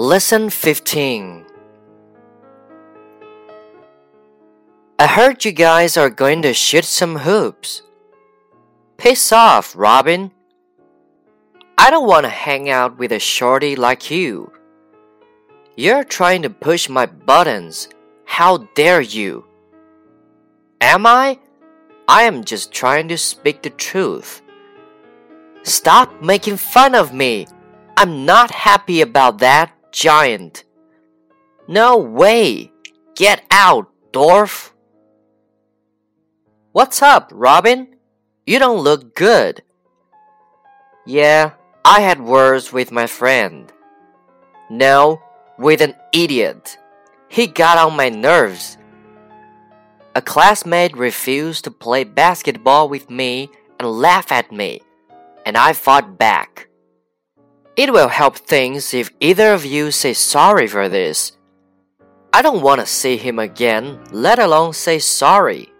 Lesson 15 I heard you guys are going to shoot some hoops. Piss off, Robin. I don't want to hang out with a shorty like you. You're trying to push my buttons. How dare you? Am I? I am just trying to speak the truth. Stop making fun of me. I'm not happy about that, giant. No way. Get out, dwarf. What's up, Robin? You don't look good. Yeah, I had words with my friend. No, with an idiot. He got on my nerves. A classmate refused to play basketball with me and laughed at me, and I fought back. It will help things if either of you say sorry for this. I don't want to see him again, let alone say sorry.